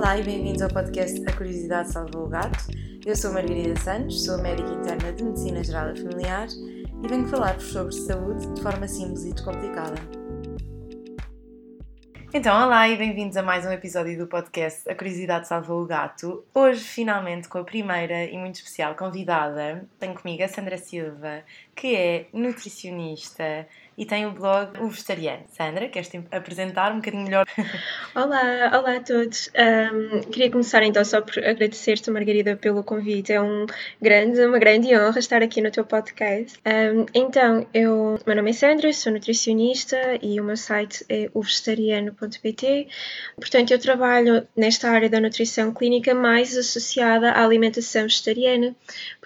Olá e bem-vindos ao podcast A Curiosidade Salva o Gato. Eu sou Margarida Santos, sou médica interna de Medicina Geral e Familiar e venho falar-vos sobre saúde de forma simples e descomplicada. Então, olá e bem-vindos a mais um episódio do podcast A Curiosidade Salva o Gato. Hoje, finalmente, com a primeira e muito especial convidada, tenho comigo a Sandra Silva, que é nutricionista, e tem o blog O Vegetariano. Sandra, queres te apresentar um bocadinho melhor? Olá, olá a todos. Um, queria começar então só por agradecer-te, Margarida, pelo convite. É um grande, uma grande honra estar aqui no teu podcast. Um, então, eu, meu nome é Sandra, sou nutricionista e o meu site é ovegetariano.pt. Portanto, eu trabalho nesta área da nutrição clínica mais associada à alimentação vegetariana.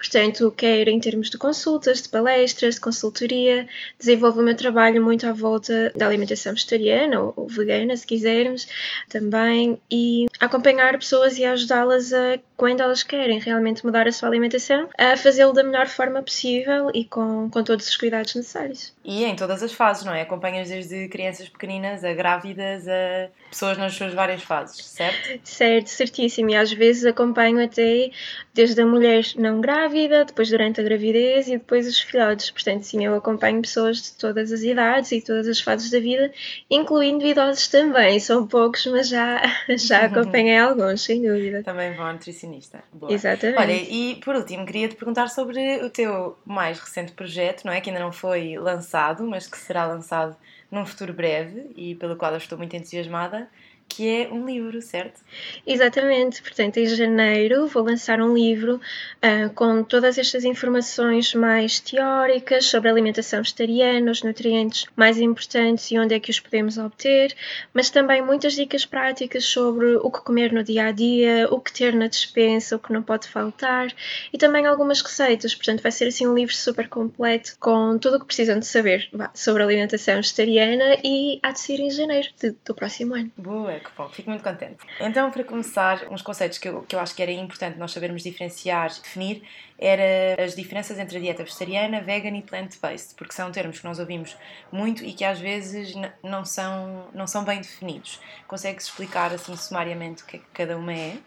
Portanto, quer em termos de consultas, de palestras, de consultoria, desenvolvo o meu trabalho muito à volta da alimentação vegetariana ou, ou vegana, se quisermos, também, e acompanhar pessoas e ajudá-las a, quando elas querem realmente mudar a sua alimentação, a fazê-lo da melhor forma possível e com, com todos os cuidados necessários. E em todas as fases, não é? Acompanhas desde crianças pequeninas a grávidas a pessoas nas suas várias fases, certo? Certo, certíssimo. E às vezes acompanho até desde a mulher não grávida, depois durante a gravidez e depois os filhotes. Portanto, sim, eu acompanho pessoas de todas as idades e todas as fases da vida, incluindo idosos também. São poucos, mas já, já acompanhei alguns, sem dúvida. Também vou nutricionista. Boa. Exatamente. Olha, e por último, queria te perguntar sobre o teu mais recente projeto, não é? Que ainda não foi lançado, mas que será lançado num futuro breve e pelo qual eu estou muito entusiasmada, que é um livro, certo? Exatamente, portanto, em janeiro vou lançar um livro uh, com todas estas informações mais teóricas sobre alimentação vegetariana, os nutrientes mais importantes e onde é que os podemos obter, mas também muitas dicas práticas sobre o que comer no dia a dia, o que ter na despensa, o que não pode faltar e também algumas receitas. Portanto, vai ser assim um livro super completo com tudo o que precisam de saber sobre alimentação vegetariana e há de ser em janeiro de, do próximo ano. Boa! Que bom, fico muito contente. Então, para começar, uns conceitos que eu, que eu acho que era importante nós sabermos diferenciar, definir, era as diferenças entre a dieta vegetariana, vegan e plant-based, porque são termos que nós ouvimos muito e que às vezes não são, não são bem definidos. Consegues explicar assim sumariamente o que, é que cada uma é?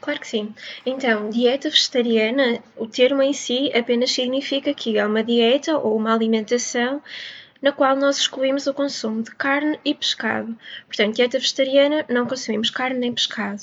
Claro que sim. Então, dieta vegetariana, o termo em si apenas significa que é uma dieta ou uma alimentação na qual nós excluímos o consumo de carne e pescado. Portanto, dieta vegetariana, não consumimos carne nem pescado.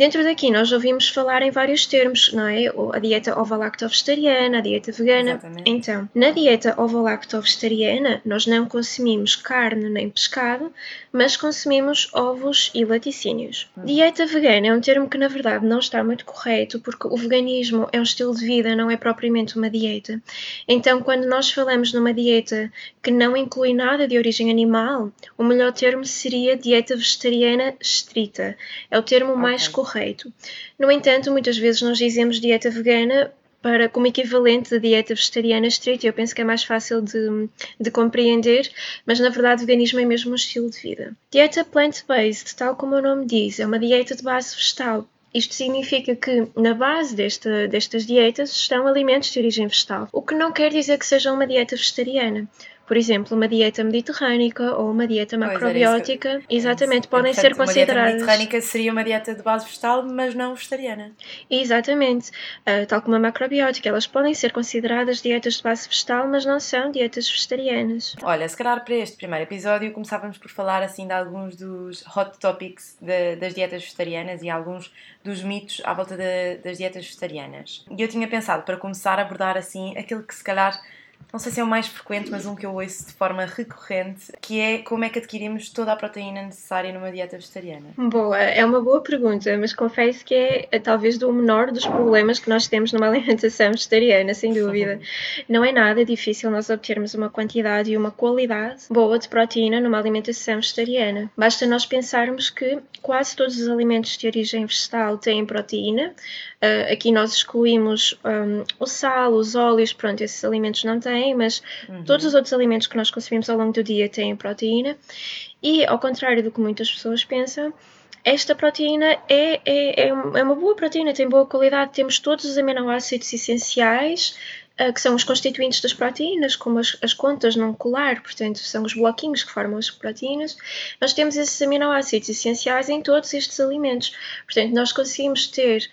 Dentro daqui nós ouvimos falar em vários termos, não é? A dieta ovo-lacto-vegetariana, a dieta vegana. Exatamente. Então, na dieta ovo-lacto-vegetariana nós não consumimos carne nem pescado, mas consumimos ovos e laticínios. Hum. Dieta vegana é um termo que na verdade não está muito correto, porque o veganismo é um estilo de vida, não é propriamente uma dieta. Então, quando nós falamos numa dieta que não inclui nada de origem animal, o melhor termo seria dieta vegetariana estrita. É o termo okay. mais correto correto. No entanto, muitas vezes nós dizemos dieta vegana para como equivalente de dieta vegetariana estrita, eu penso que é mais fácil de, de compreender, mas na verdade o veganismo é mesmo um estilo de vida. Dieta plant-based, tal como o nome diz, é uma dieta de base vegetal. Isto significa que na base desta, destas dietas estão alimentos de origem vegetal, o que não quer dizer que seja uma dieta vegetariana por exemplo, uma dieta mediterrânica ou uma dieta macrobiótica, que, exatamente, podem portanto, ser consideradas. Uma dieta mediterrânica seria uma dieta de base vegetal, mas não vegetariana. Exatamente, uh, tal como a macrobiótica, elas podem ser consideradas dietas de base vegetal, mas não são dietas vegetarianas. Olha, se calhar para este primeiro episódio começávamos por falar assim de alguns dos hot topics de, das dietas vegetarianas e alguns dos mitos à volta de, das dietas vegetarianas. E eu tinha pensado para começar a abordar assim aquilo que se calhar não sei se é o mais frequente, mas um que eu ouço de forma recorrente, que é como é que adquirimos toda a proteína necessária numa dieta vegetariana? Boa, é uma boa pergunta, mas confesso que é, é talvez do menor dos problemas que nós temos numa alimentação vegetariana, sem dúvida. Não é nada difícil nós obtermos uma quantidade e uma qualidade boa de proteína numa alimentação vegetariana. Basta nós pensarmos que quase todos os alimentos de origem vegetal têm proteína. Uh, aqui nós excluímos um, o sal, os óleos, pronto, esses alimentos não têm têm, mas uhum. todos os outros alimentos que nós consumimos ao longo do dia têm proteína. E, ao contrário do que muitas pessoas pensam, esta proteína é, é, é uma boa proteína, tem boa qualidade, temos todos os aminoácidos essenciais uh, que são os constituintes das proteínas, como as, as contas não colar, portanto, são os bloquinhos que formam as proteínas. Nós temos esses aminoácidos essenciais em todos estes alimentos. Portanto, nós conseguimos ter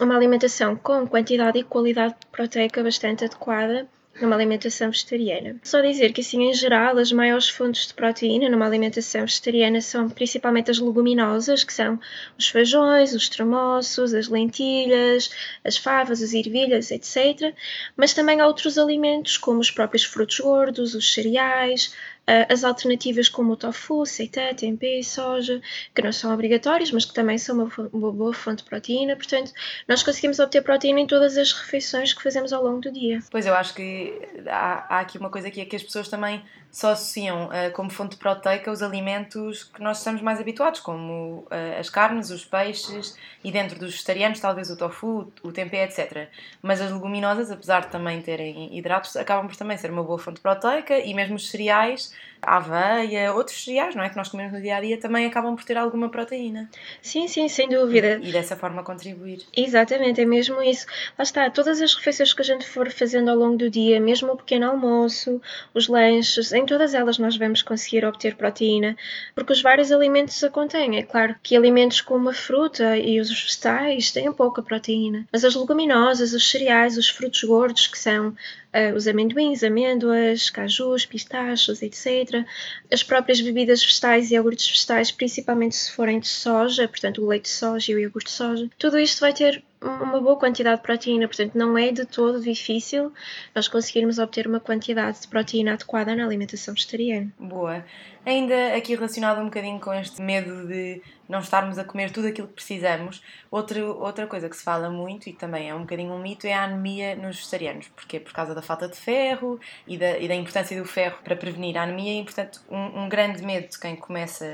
uma alimentação com quantidade e qualidade proteica bastante adequada numa alimentação vegetariana. Só dizer que, assim, em geral, as maiores fontes de proteína numa alimentação vegetariana são principalmente as leguminosas, que são os feijões, os tremoços, as lentilhas, as favas, as ervilhas, etc. Mas também há outros alimentos, como os próprios frutos gordos, os cereais, as alternativas como o tofu, seitan, tempê soja, que não são obrigatórios, mas que também são uma, uma, boa fonte de proteína. Portanto, nós conseguimos obter proteína em todas as refeições que fazemos ao longo do dia. Pois eu acho que há, há aqui uma coisa que é que as pessoas também só associam uh, como fonte proteica os alimentos que nós estamos mais habituados, como uh, as carnes, os peixes e dentro dos vegetarianos talvez o tofu, o tempê, etc. Mas as leguminosas, apesar de também terem hidratos, acabam por também ser uma boa fonte proteica e mesmo os cereais a aveia, outros cereais, não é? Que nós comemos no dia a dia também acabam por ter alguma proteína. Sim, sim, sem dúvida. E, e dessa forma contribuir. Exatamente, é mesmo isso. Lá está, todas as refeições que a gente for fazendo ao longo do dia, mesmo o pequeno almoço, os lanches, em todas elas nós vamos conseguir obter proteína, porque os vários alimentos a contêm. É claro que alimentos como a fruta e os vegetais têm pouca proteína, mas as leguminosas, os cereais, os frutos gordos, que são uh, os amendoins, amêndoas, cajus, pistachos, etc. As próprias bebidas vegetais e iogurtes vegetais, principalmente se forem de soja, portanto o leite de soja e o iogurte de soja, tudo isto vai ter uma boa quantidade de proteína, portanto não é de todo difícil nós conseguirmos obter uma quantidade de proteína adequada na alimentação vegetariana. Boa. Ainda aqui relacionado um bocadinho com este medo de não estarmos a comer tudo aquilo que precisamos, outra, outra coisa que se fala muito e também é um bocadinho um mito é a anemia nos vegetarianos, porque é por causa da falta de ferro e da, e da importância do ferro para prevenir a anemia e, portanto, um, um grande medo de quem começa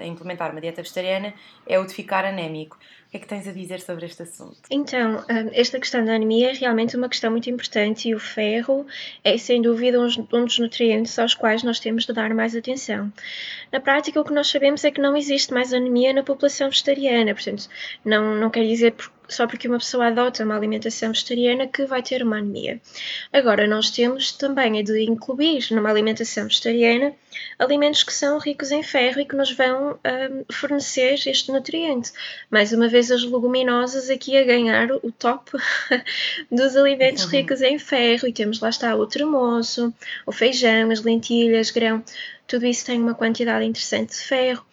a implementar uma dieta vegetariana é o de ficar anémico. Que é que tens a dizer sobre este assunto? Então, hum, esta questão da anemia é realmente uma questão muito importante e o ferro é, sem dúvida, um dos nutrientes aos quais nós temos de dar mais atenção. Na prática, o que nós sabemos é que não existe mais anemia na população vegetariana, portanto, não, não quer dizer só porque uma pessoa adota uma alimentação vegetariana que vai ter uma anemia. Agora, nós temos também de incluir numa alimentação vegetariana alimentos que são ricos em ferro e que nos vão um, fornecer este nutriente. Mais uma vez, as leguminosas aqui a ganhar o top dos alimentos uhum. ricos em ferro, e temos lá está o tremoço, o feijão, as lentilhas, grão, tudo isso tem uma quantidade interessante de ferro.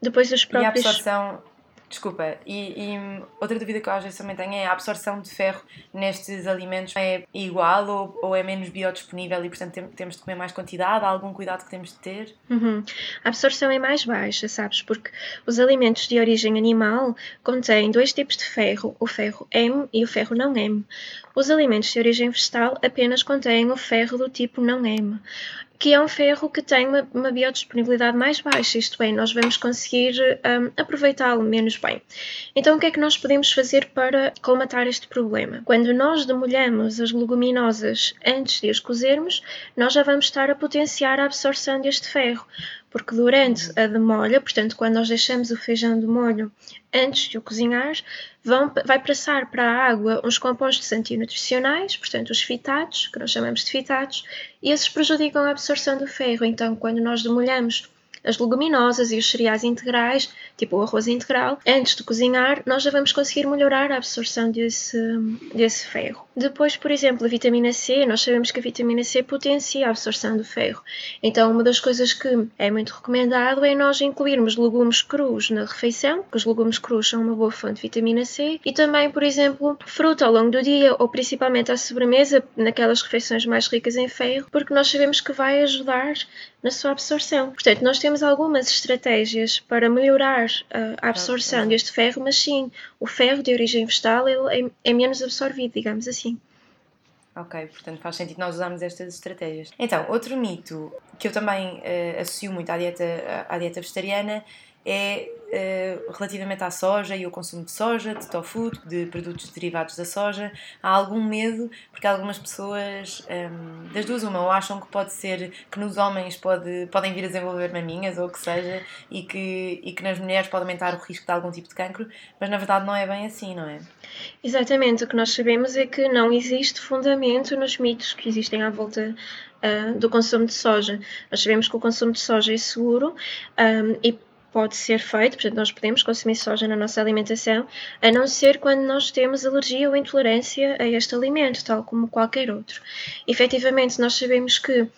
Depois os próprios. E a absorção Desculpa, e, e, outra dúvida que eu às vezes também tenho é a absorção de ferro nestes alimentos é igual ou, ou é menos biodisponível e portanto tem, temos de comer mais quantidade? Há algum cuidado que temos de ter? Uhum. A absorção é mais baixa, sabes? Porque os alimentos de origem animal contêm dois tipos de ferro, o ferro M e o ferro não M. Os alimentos de origem vegetal apenas contêm o ferro do tipo não M que é um ferro que tem uma, uma biodisponibilidade mais baixa, isto é, nós vamos conseguir um, aproveitá-lo menos bem. Então, o que é que nós podemos fazer para colmatar este problema? Quando nós demolhamos as leguminosas antes de as cozermos, nós já vamos estar a potenciar a absorção deste ferro porque durante a demolha, portanto, quando nós deixamos o feijão de molho antes de o cozinhar, vão, vai passar para a água uns compostos antinutricionais, portanto, os fitatos, que nós chamamos de fitatos, e esses prejudicam a absorção do ferro. Então, quando nós demolhamos as leguminosas e os cereais integrais, tipo o arroz integral, antes de cozinhar, nós já vamos conseguir melhorar a absorção desse, desse ferro. Depois, por exemplo, a vitamina C, nós sabemos que a vitamina C potencia a absorção do ferro. Então, uma das coisas que é muito recomendado é nós incluirmos legumes crus na refeição, porque os legumes crus são uma boa fonte de vitamina C, e também, por exemplo, fruta ao longo do dia ou principalmente à sobremesa, naquelas refeições mais ricas em ferro, porque nós sabemos que vai ajudar na sua absorção. Portanto, nós temos algumas estratégias para melhorar a absorção deste ferro, mas sim, o ferro de origem vegetal ele é, é menos absorvido, digamos assim. Ok, portanto faz sentido nós usarmos estas estratégias. Então, outro mito que eu também uh, associo muito à dieta, à dieta vegetariana é uh, relativamente à soja e o consumo de soja, de tofu, de produtos derivados da soja. Há algum medo, porque algumas pessoas, um, ehm, das duas, uma, ou acham que pode ser que nos homens pode, podem vir a desenvolver maminhas ou o que seja, e que, e que nas mulheres pode aumentar o risco de algum tipo de cancro, mas na verdade não é bem assim, não é? Exatamente, o que nós sabemos é que não existe fundamento nos mitos que existem à volta uh, do consumo de soja. Nós sabemos que o consumo de soja é seguro um, ehm, e pode ser feito, portanto, nós podemos consumir soja na nossa alimentação, a não ser quando nós temos alergia ou intolerância a este alimento, tal como qualquer outro. Efetivamente, nós sabemos que uh,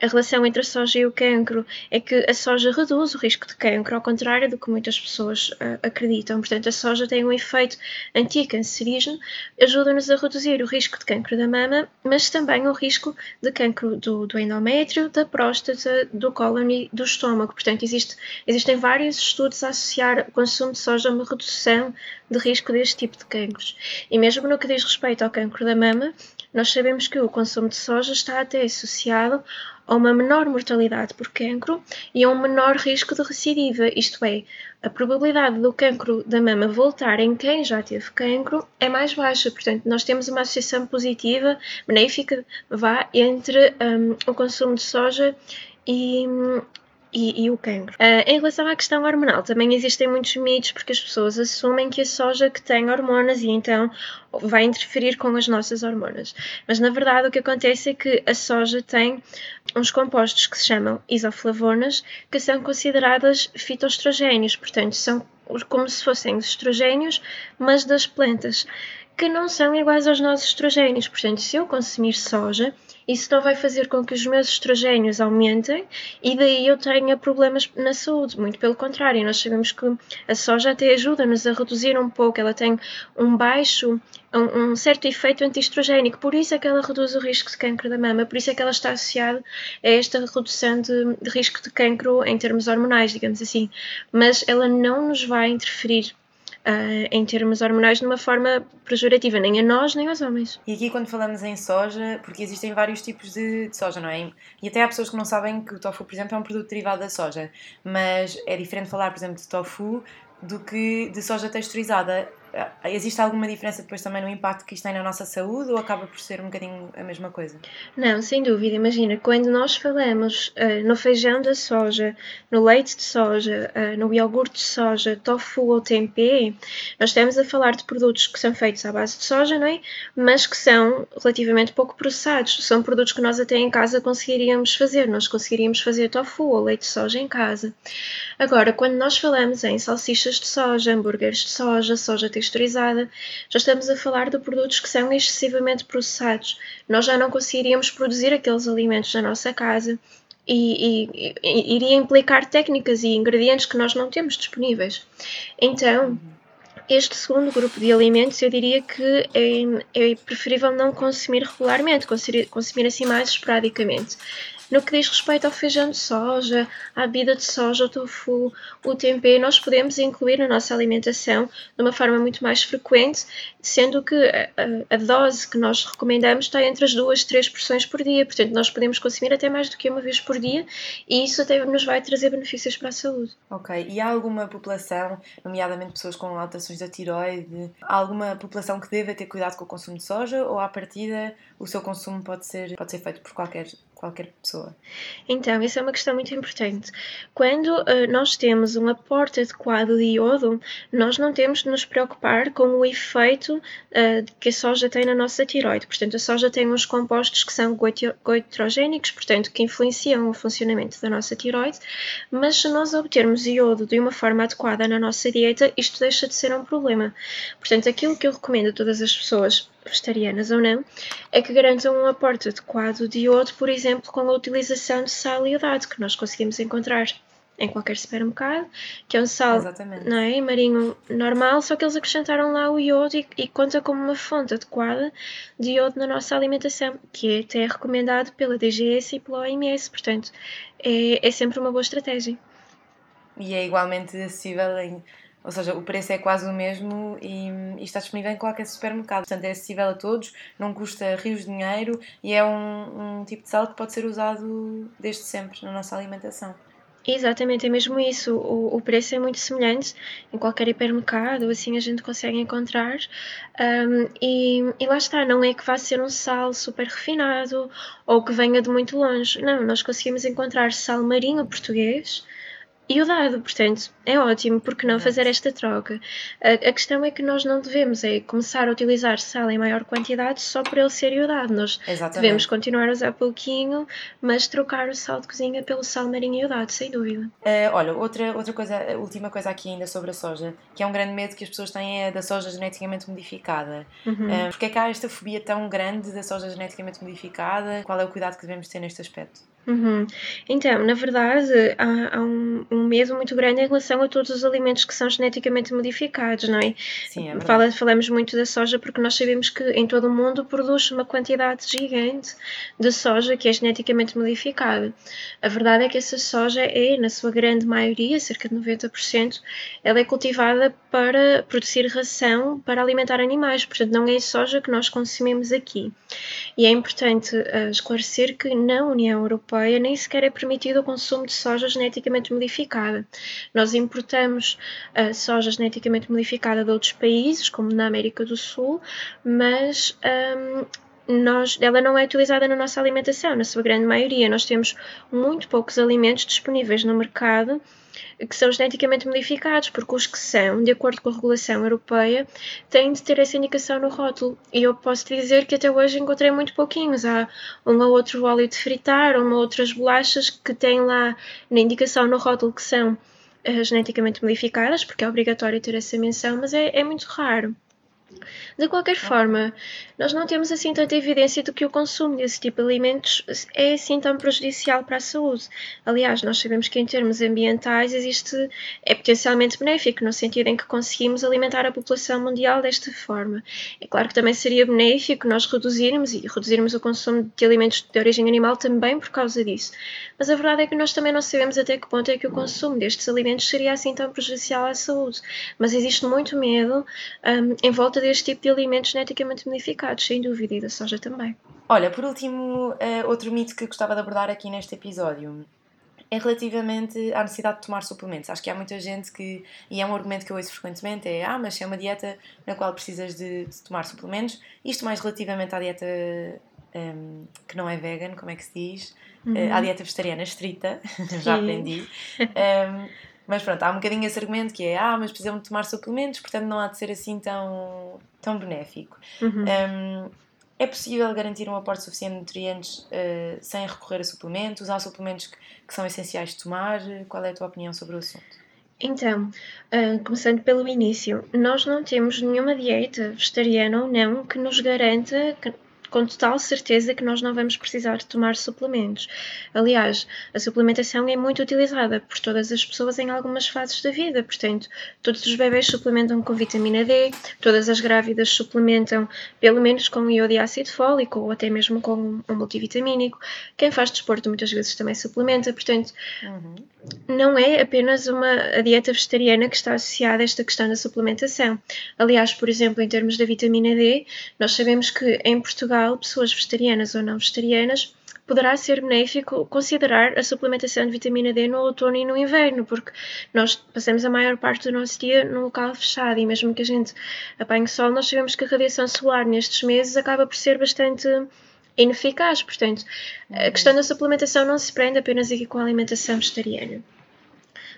a relação entre a soja e o cancro é que a soja reduz o risco de cancro, ao contrário do que muitas pessoas uh, acreditam. Portanto, a soja tem um efeito anticancerígeno, ajuda-nos a reduzir o risco de cancro da mama, mas também o risco de cancro do, do endométrio, da próstata, do cólon e do estômago. Portanto, existe, existe Existem vários estudos a associar o consumo de soja a uma redução de risco deste tipo de cancros. E mesmo no que diz respeito ao cancro da mama, nós sabemos que o consumo de soja está até associado a uma menor mortalidade por cancro e a um menor risco de recidiva, isto é, a probabilidade do cancro da mama voltar em quem já teve cancro é mais baixa. Portanto, nós temos uma associação positiva, benéfica, vá, entre um, o consumo de soja e, e, e, o cancro. Uh, em relação à questão hormonal, também existem muitos mitos porque as pessoas assumem que a soja que tem hormonas e então vai interferir com as nossas hormonas. Mas na verdade o que acontece é que a soja tem uns compostos que se chamam isoflavonas, que são consideradas fitoestrogénios, portanto são como se fossem os estrogénios, mas das plantas que não são iguais aos nossos estrogénios. Portanto, se eu consumir soja, isso não vai fazer com que os meus estrogénios aumentem e daí eu tenha problemas na saúde. Muito pelo contrário, nós sabemos que a soja até ajuda-nos a reduzir um pouco, ela tem um baixo, um, um certo efeito antiestrogénico, por isso é que ela reduz o risco de cancro da mama, por isso é que ela está associada a esta redução de, de risco de cancro em termos hormonais, digamos assim. Mas ela não nos vai interferir uh, em termos hormonais de uma forma pejorativa, nem a nós nem aos homens. E aqui quando falamos em soja, porque existem vários tipos de, de, soja, não é? E até há pessoas que não sabem que o tofu, por exemplo, é um produto derivado da soja, mas é diferente falar, por exemplo, de tofu do que de soja texturizada. Ah, existe alguma diferença depois também no impacto que isto tem na nossa saúde ou acaba por ser um bocadinho a mesma coisa? Não, sem dúvida. Imagina, quando nós falamos uh, no feijão da soja, no leite de soja, uh, no iogurte de soja, tofu ou tempê, nós estamos a falar de produtos que são feitos à base de soja, não é? Mas que são relativamente pouco processados. São produtos que nós até em casa conseguiríamos fazer. Nós conseguiríamos fazer tofu ou leite de soja em casa. Agora, quando nós falamos em salsichas de soja, hambúrgueres de soja, soja texturizada, já estamos a falar de produtos que são excessivamente processados. Nós já não conseguiríamos produzir aqueles alimentos na nossa casa e, e, e iria implicar técnicas e ingredientes que nós não temos disponíveis. Então, este segundo grupo de alimentos eu diria que é, é preferível não consumir regularmente, consumir, consumir assim mais esporadicamente. No que diz respeito ao feijão de soja, à bebida de soja, o tofu, o tempê, nós podemos incluir na nossa alimentação de uma forma muito mais frequente, sendo que a, a, a dose que nós recomendamos está entre as duas, três porções por dia. Portanto, nós podemos consumir até mais do que uma vez por dia e isso até nos vai trazer benefícios para a saúde. Ok. E há alguma população, nomeadamente pessoas com alterações da tiroide, há alguma população que deva ter cuidado com o consumo de soja ou à partida o seu consumo pode ser, pode ser feito por qualquer qualquer pessoa. Então, essa é uma questão muito importante. Quando uh, nós temos um aporte adequado de iodo, nós não temos de nos preocupar com o efeito uh, que a soja tem na nossa tiroide. Portanto, a soja tem uns compostos que são goitrogénicos, portanto, que influenciam o funcionamento da nossa tiroide, mas se nós obtermos iodo de uma forma adequada na nossa dieta, isto deixa de ser um problema. Portanto, aquilo que eu recomendo a todas as pessoas vegetarianas ou não, é que garantam um aporte adequado de iodo, por exemplo, com a utilização de sal iodado, que nós conseguimos encontrar em qualquer supermercado, que é um sal não é, marinho normal, só que eles acrescentaram lá o iodo e, e, conta como uma fonte adequada de iodo na nossa alimentação, que é até recomendado pela DGS e pela OMS, portanto é, é sempre uma boa estratégia. E é igualmente acessível em ou seja, o preço é quase o mesmo e, e, está disponível em qualquer supermercado. Portanto, é acessível a todos, não custa rios de dinheiro e é um, um tipo de sal que pode ser usado desde sempre na nossa alimentação. Exatamente, é mesmo isso. O, o preço é muito semelhante em qualquer hipermercado, assim a gente consegue encontrar. Um, e, e lá está, não é que vá ser um sal super refinado ou que venha de muito longe. Não, nós conseguimos encontrar sal marinho português e o dado, portanto, é ótimo, porque não fazer esta troca? A, a, questão é que nós não devemos é começar a utilizar sal em maior quantidade só por ele ser iodado. Nós Exatamente. devemos continuar a usar pouquinho, mas trocar o sal de cozinha pelo sal marinho iodado, sem dúvida. Uh, olha, outra, outra coisa, última coisa aqui ainda sobre a soja, que é um grande medo que as pessoas têm é da soja geneticamente modificada. Uhum. Uh, porque é que há esta fobia tão grande da soja geneticamente modificada? Qual é o cuidado que devemos ter neste aspecto? Uhum. Então, na verdade, há, há um, um, medo muito grande em relação a todos os alimentos que são geneticamente modificados, não é? Sim, é Fala, falamos muito da soja porque nós sabemos que em todo o mundo produz uma quantidade gigante de soja que é geneticamente modificada. A verdade é que essa soja é, na sua grande maioria, cerca de 90%, ela é cultivada para produzir ração para alimentar animais, portanto, não é soja que nós consumimos aqui. E é importante uh, esclarecer que na União Europeia Europeia nem sequer é permitido o consumo de soja geneticamente modificada. Nós importamos uh, soja geneticamente modificada de outros países, como na América do Sul, mas um, nós, ela não é utilizada na nossa alimentação, na sua grande maioria. Nós temos muito poucos alimentos disponíveis no mercado que são geneticamente modificados, porque os que são, de acordo com a regulação europeia, têm de ter essa indicação no rótulo. E eu posso dizer que até hoje encontrei muito pouquinhos. Há um ou outro óleo de fritar, uma ou outras bolachas que têm lá na indicação no rótulo que são uh, geneticamente modificadas, porque é obrigatório ter essa menção, mas é, é muito raro. De qualquer forma, nós não temos assim tanta evidência de que o consumo desse tipo de alimentos é assim tão prejudicial para a saúde. Aliás, nós sabemos que em termos ambientais existe é potencialmente benéfico no sentido em que conseguimos alimentar a população mundial desta forma. É claro que também seria benéfico nós reduzirmos e reduzirmos o consumo de alimentos de origem animal também por causa disso. Mas a verdade é que nós também não sabemos até que ponto é que o consumo destes alimentos seria assim tão prejudicial à saúde. Mas existe muito medo um, em volta deste tipo de alimentos geneticamente modificados, sem dúvida, e da soja também. Olha, por último, uh, outro mito que gostava de abordar aqui neste episódio é relativamente à necessidade de tomar suplementos. Acho que há muita gente que, e é um argumento que eu ouço frequentemente, é ah, mas é uma dieta na qual precisas de, de tomar suplementos. Isto mais relativamente à dieta um, que não é vegan, como é que se diz? Uhum. Uh, à dieta vegetariana estrita, já aprendi. Um, mas pronto, há um bocadinho esse argumento que é ah, mas precisam de tomar suplementos, portanto não há de ser assim tão, tão benéfico. Uhum. Um, é possível garantir um aporte suficiente de nutrientes uh, sem recorrer a suplementos? Há suplementos que, que, são essenciais de tomar? Qual é a tua opinião sobre o assunto? Então, uh, começando pelo início, nós não temos nenhuma dieta vegetariana ou não que nos garanta que com total certeza que nós não vamos precisar de tomar suplementos. Aliás, a suplementação é muito utilizada por todas as pessoas em algumas fases da vida, portanto, todos os bebês suplementam com vitamina D, todas as grávidas suplementam pelo menos com iodo e ácido fólico ou até mesmo com um multivitamínico. Quem faz desporto muitas vezes também suplementa, portanto, uhum. Não é apenas uma a dieta vegetariana que está associada a esta questão da suplementação. Aliás, por exemplo, em termos da vitamina D, nós sabemos que em Portugal pessoas vegetarianas ou não vegetarianas, poderá ser benéfico considerar a suplementação de vitamina D no outono e no inverno, porque nós passamos a maior parte do nosso dia num local fechado e mesmo que a gente apanhe sol, nós sabemos que a radiação solar nestes meses acaba por ser bastante ineficaz. Portanto, a uhum. questão da suplementação não se prende apenas aqui com a alimentação vegetariana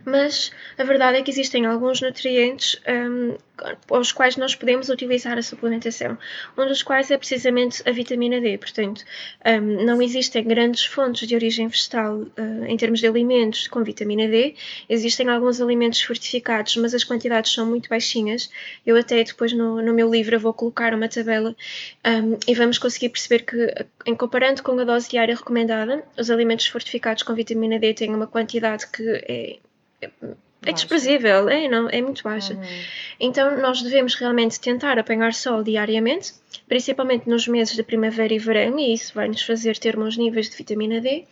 mas a verdade é que existem alguns nutrientes um, aos quais nós podemos utilizar a suplementação, um dos quais é precisamente a vitamina D. Portanto, um, não existem grandes fontes de origem vegetal uh, em termos de alimentos com vitamina D. Existem alguns alimentos fortificados, mas as quantidades são muito baixinhas. Eu até depois no, no meu livro vou colocar uma tabela um, e vamos conseguir perceber que, em comparando com a dose diária recomendada, os alimentos fortificados com vitamina D têm uma quantidade que é é desprezível, é, não, é muito baixa. Uhum. Então nós devemos realmente tentar apanhar sol diariamente, principalmente nos meses de primavera e verão, e isso vai nos fazer ter bons níveis de vitamina D.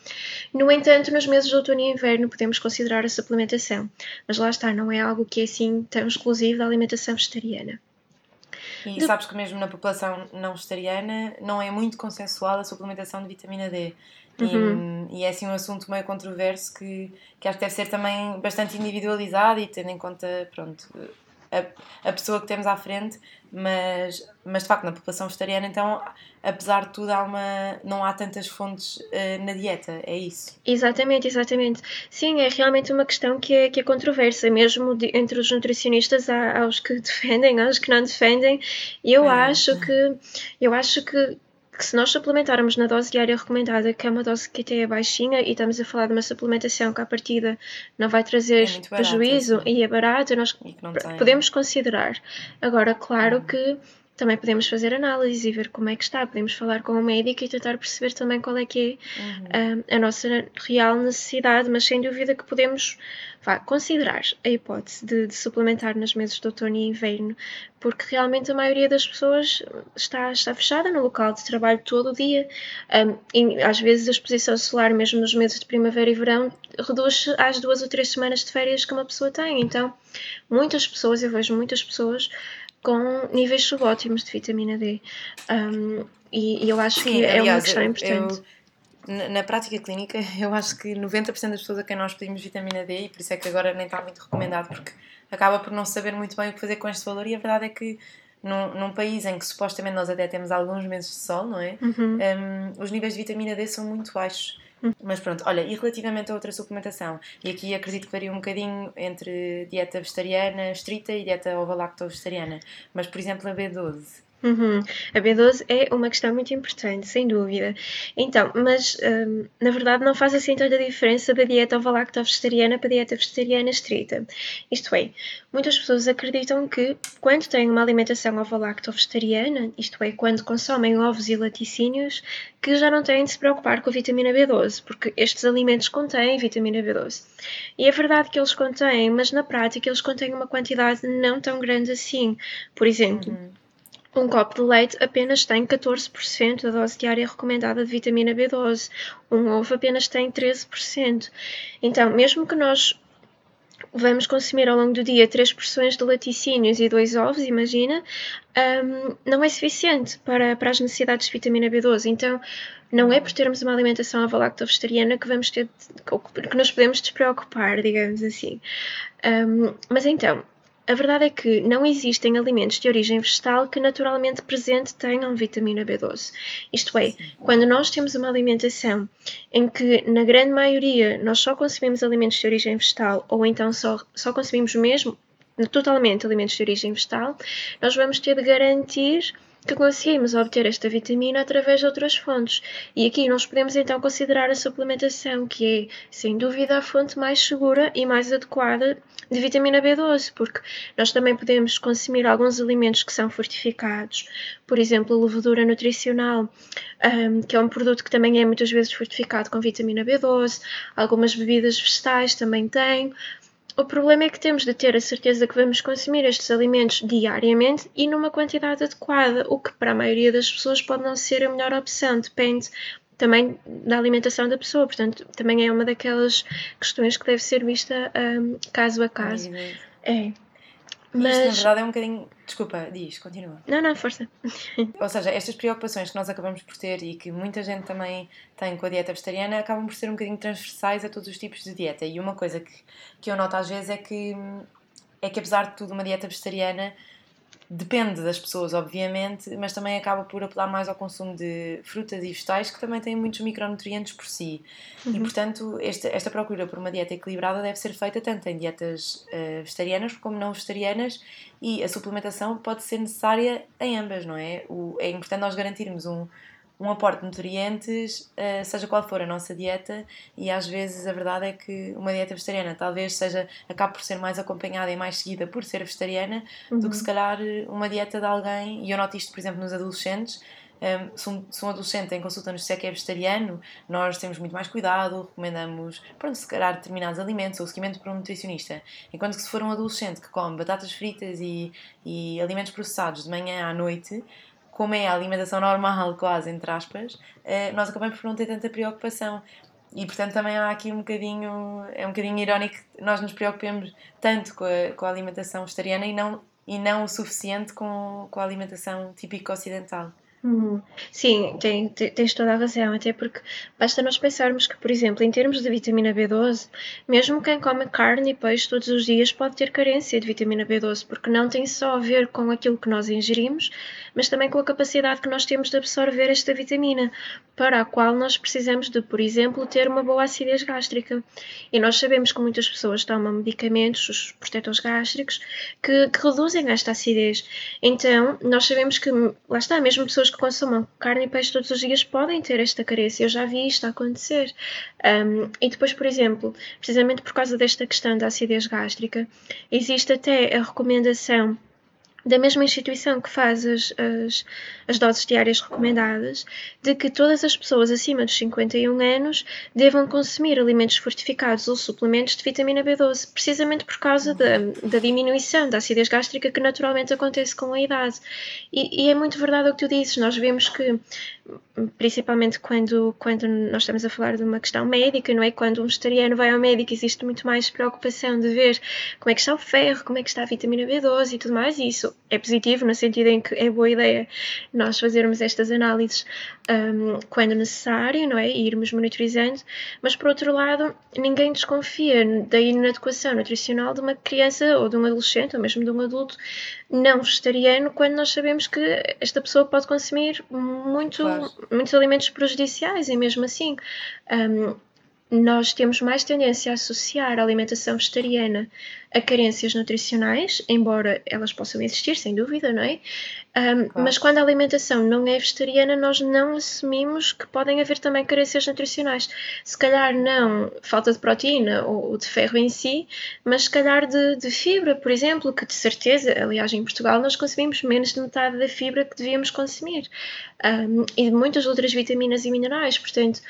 No entanto, nos meses de outono e inverno podemos considerar a suplementação, mas lá está, não é algo que é assim tão exclusivo da alimentação vegetariana. E de... sabes que mesmo na população não vegetariana não é muito consensual a suplementação de vitamina D. Uhum. E, e, é assim um assunto meio controverso que, que acho que deve ser também bastante individualizado e tendo em conta, pronto, a, a pessoa que temos à frente, mas, mas de facto na população vegetariana, então, apesar de tudo, há uma, não há tantas fontes uh, na dieta, é isso? Exatamente, exatamente. Sim, é realmente uma questão que é, que é controversa, mesmo de, entre os nutricionistas, há, aos que defendem, aos que não defendem. Eu é. acho que eu acho que que se nós suplementarmos na dose diária recomendada, que é uma dose que até é baixinha, e estamos a falar de uma suplementação que à partida não vai trazer é prejuízo e é barata, nós podemos considerar. Agora, claro uhum. que também podemos fazer análise e ver como é que está. Podemos falar com o médico e tentar perceber também qual é que é uhum. a, ah, a nossa real necessidade, mas sem dúvida que podemos vá, considerar a hipótese de, de, suplementar nas meses de outono e inverno, porque realmente a maioria das pessoas está, está fechada no local de trabalho todo o dia. Um, e às vezes a exposição solar, mesmo nos meses de primavera e verão, reduz às duas ou três semanas de férias que uma pessoa tem. Então, muitas pessoas, eu vejo muitas pessoas com níveis subótimos de vitamina D. Um, e, e, eu acho Sim, que é aliás, uma questão importante. Eu, na, na, prática clínica, eu acho que 90% das pessoas a quem nós pedimos vitamina D, e por isso é que agora nem está muito recomendado, porque acaba por não saber muito bem o que fazer com este valor, e a verdade é que num, num país em que supostamente nós até temos alguns meses de sol, não é? Uhum. Um, os níveis de vitamina D são muito baixos. Mas pronto, olha, e relativamente a outra suplementação, e aqui acredito que varia um bocadinho entre dieta vegetariana estrita e dieta ovo-lacto-vegetariana, mas por exemplo a B12, Uhum. A B12 é uma questão muito importante, sem dúvida. Então, mas hum, na verdade não faz assim tanta diferença da dieta ovo-lacto-vegetariana para a dieta vegetariana estrita. Isto é, muitas pessoas acreditam que quando têm uma alimentação ovo-lacto-vegetariana, isto é, quando consomem ovos e laticínios, que já não têm de se preocupar com a vitamina B12, porque estes alimentos contêm vitamina B12. E é verdade que eles contêm, mas na prática eles contêm uma quantidade não tão grande assim. Por exemplo, uhum um copo de leite apenas tem 14% da dose diária recomendada de vitamina B12. Um ovo apenas tem 13%. Então, mesmo que nós vamos consumir ao longo do dia três porções de laticínios e dois ovos, imagina, um, não é suficiente para, para as necessidades de vitamina B12. Então, não é por termos uma alimentação avalacto-vegetariana que vamos que nos podemos despreocupar, digamos assim. Um, mas então, a verdade é que não existem alimentos de origem vegetal que naturalmente presente tenham vitamina B12. Isto é, quando nós temos uma alimentação em que, na grande maioria, nós só consumimos alimentos de origem vegetal ou então só, só consumimos mesmo totalmente alimentos de origem vegetal, nós vamos ter de garantir que conseguimos obter esta vitamina através de outras fontes. E aqui nós podemos então considerar a suplementação, que é, sem dúvida, a fonte mais segura e mais adequada de vitamina B12, porque nós também podemos consumir alguns alimentos que são fortificados, por exemplo, a levedura nutricional, um, que é um produto que também é muitas vezes fortificado com vitamina B12, algumas bebidas vegetais também têm. O problema é que temos de ter a certeza que vamos consumir estes alimentos diariamente e numa quantidade adequada, o que para a maioria das pessoas pode não ser a melhor opção, depende também da alimentação da pessoa, portanto, também é uma daquelas questões que deve ser vista um, caso a caso. É. Mas... Isto, na verdade, é um bocadinho. Desculpa, diz, continua. Não, não, força. Ou seja, estas preocupações que nós acabamos por ter e que muita gente também tem com a dieta vegetariana acabam por ser um bocadinho transversais a todos os tipos de dieta. E uma coisa que, que eu noto às vezes é que, é que, apesar de tudo, uma dieta vegetariana Depende das pessoas, obviamente, mas também acaba por apelar mais ao consumo de frutas e vegetais que também têm muitos micronutrientes por si. Uhum. E, portanto, esta, esta procura por uma dieta equilibrada deve ser feita tanto em dietas uh, vegetarianas como não vegetarianas e a suplementação pode ser necessária em ambas, não é? O, é importante nós garantirmos um, um aporte de nutrientes, uh, seja qual for a nossa dieta, e às vezes a verdade é que uma dieta vegetariana talvez seja, acabe por ser mais acompanhada e mais seguida por ser vegetariana uhum. do que uhum. se calhar uma dieta de alguém, e eu noto isto, por exemplo, nos adolescentes. Um, ehm, se, um, se um adolescente em consulta nos disser que é vegetariano, nós temos muito mais cuidado, recomendamos, pronto, se calhar determinados alimentos ou seguimento para um nutricionista. Enquanto que se for um adolescente que come batatas fritas e, e alimentos processados de manhã à noite, como é a alimentação normal, quase, entre aspas, eh, nós acabamos por não ter tanta preocupação. E portanto também há aqui um bocadinho, é um bocadinho irónico que nós nos preocupemos tanto com a, com a alimentação vegetariana e não, e não o suficiente com, com a alimentação típica ocidental. Hum, sim, tem, tens toda a razão, até porque basta nós pensarmos que, por exemplo, em termos de vitamina B12, mesmo quem come carne e peixe todos os dias pode ter carência de vitamina B12, porque não tem só a ver com aquilo que nós ingerimos, mas também com a capacidade que nós temos de absorver esta vitamina, para a qual nós precisamos de, por exemplo, ter uma boa acidez gástrica. E nós sabemos que muitas pessoas tomam medicamentos, os protetores gástricos, que, que reduzem esta acidez. Então, nós sabemos que, lá está, mesmo pessoas que consumam carne e peixe todos os dias podem ter esta carência. Eu já vi isto acontecer. Um, e depois, por exemplo, precisamente por causa desta questão da acidez gástrica, existe até a recomendação da mesma instituição que faz as, as, as, doses diárias recomendadas, de que todas as pessoas acima dos 51 anos devam consumir alimentos fortificados ou suplementos de vitamina B12, precisamente por causa da, da diminuição da acidez gástrica que naturalmente acontece com a idade. E, e é muito verdade o que tu dizes, nós vemos que principalmente quando, quando nós estamos a falar de uma questão médica, não é? Quando um vegetariano vai ao médico, existe muito mais preocupação de ver como é que está o ferro, como é que está a vitamina B12 e tudo mais, e isso é positivo no sentido em que é boa ideia nós fazermos estas análises um, quando necessário, não é? E irmos monitorizando, mas por outro lado, ninguém desconfia da inadequação nutricional de uma criança ou de um adolescente ou mesmo de um adulto não vegetariano quando nós sabemos que esta pessoa pode consumir muito, claro. muitos alimentos prejudiciais e mesmo assim um, nós temos mais tendência a associar a alimentação vegetariana a carências nutricionais, embora elas possam existir, sem dúvida, não é? Um, claro. Mas quando a alimentação não é vegetariana, nós não assumimos que podem haver também carências nutricionais. Se calhar não falta de proteína ou, de ferro em si, mas se calhar de, de, fibra, por exemplo, que de certeza, aliás, em Portugal nós consumimos menos de metade da fibra que devíamos consumir. Um, e de muitas outras vitaminas e minerais. Portanto,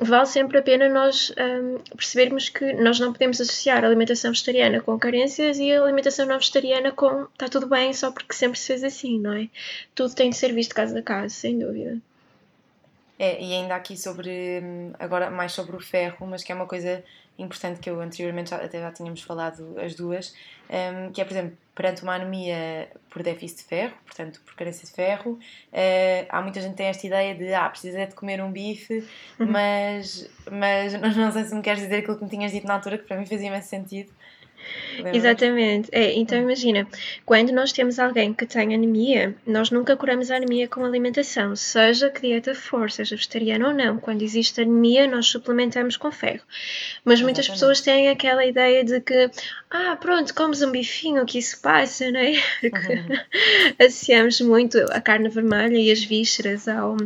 vale sempre a pena nós um, percebermos que nós não podemos associar a alimentação vegetariana com carências e a alimentação não vegetariana com está tudo bem só porque sempre se fez assim, não é? Tudo tem de ser visto caso a caso, sem dúvida. É, e ainda aqui sobre, hum, agora mais sobre o ferro, mas que é uma coisa importante que eu anteriormente já, até já tínhamos falado as duas, um, que é, por exemplo, perante uma anemia por déficit de ferro, portanto, por carência de ferro, uh, há muita gente que tem esta ideia de, ah, precisa de comer um bife, uhum. mas, mas não sei se me queres dizer aquilo que me tinhas dito na altura, que para mim fazia imenso sentido, Exatamente. É, então imagina, quando nós temos alguém que tem anemia, nós nunca curamos a anemia com alimentação, seja que dieta for, seja vegetariana ou não. Quando existe anemia, nós suplementamos com ferro. Mas muitas Exatamente. pessoas têm aquela ideia de que, ah, pronto, comes um bifinho, que isso passa, não é? Porque uhum. associamos muito a carne vermelha e as vísceras ao,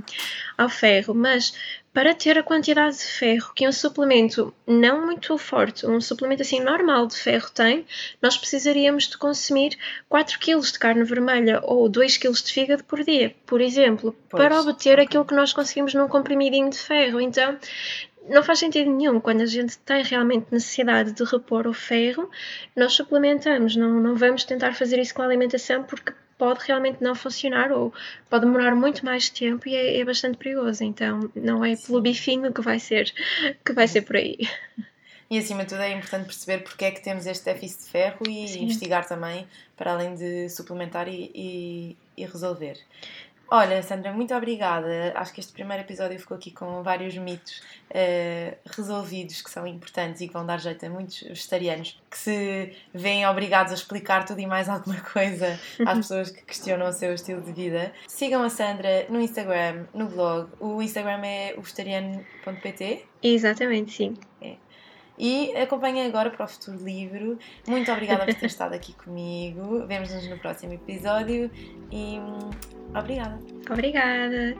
ao ferro. Mas para ter a quantidade de ferro que um suplemento não muito forte, um suplemento assim normal de ferro tem, nós precisaríamos de consumir 4 kg de carne vermelha ou 2 kg de fígado por dia, por exemplo, pois, para obter okay. aquilo que nós conseguimos num comprimidinho de ferro. Então, não faz sentido nenhum quando a gente tem realmente necessidade de repor o ferro, nós suplementamos, não, não vamos tentar fazer isso com a alimentação porque pode realmente não funcionar ou pode demorar muito mais tempo e é, é bastante perigoso. Então não é pelo bifinho que vai ser que vai ser por aí. E acima de tudo é importante perceber porque é que temos este déficit de ferro e Sim. investigar também para além de suplementar e, e, e resolver. Olha, Sandra, muito obrigada. Acho que este primeiro episódio ficou aqui com vários mitos uh, resolvidos que são importantes e que vão dar jeito a muitos vegetarianos que se veem obrigados a explicar tudo e mais alguma coisa às pessoas que questionam o seu estilo de vida. Sigam a Sandra no Instagram, no blog. O Instagram é o vegetariano.pt? Exatamente, sim. É. E acompanhem agora para o futuro livro. Muito obrigada por ter estado aqui comigo. Vemo-nos no próximo episódio e hum, obrigada. Obrigada.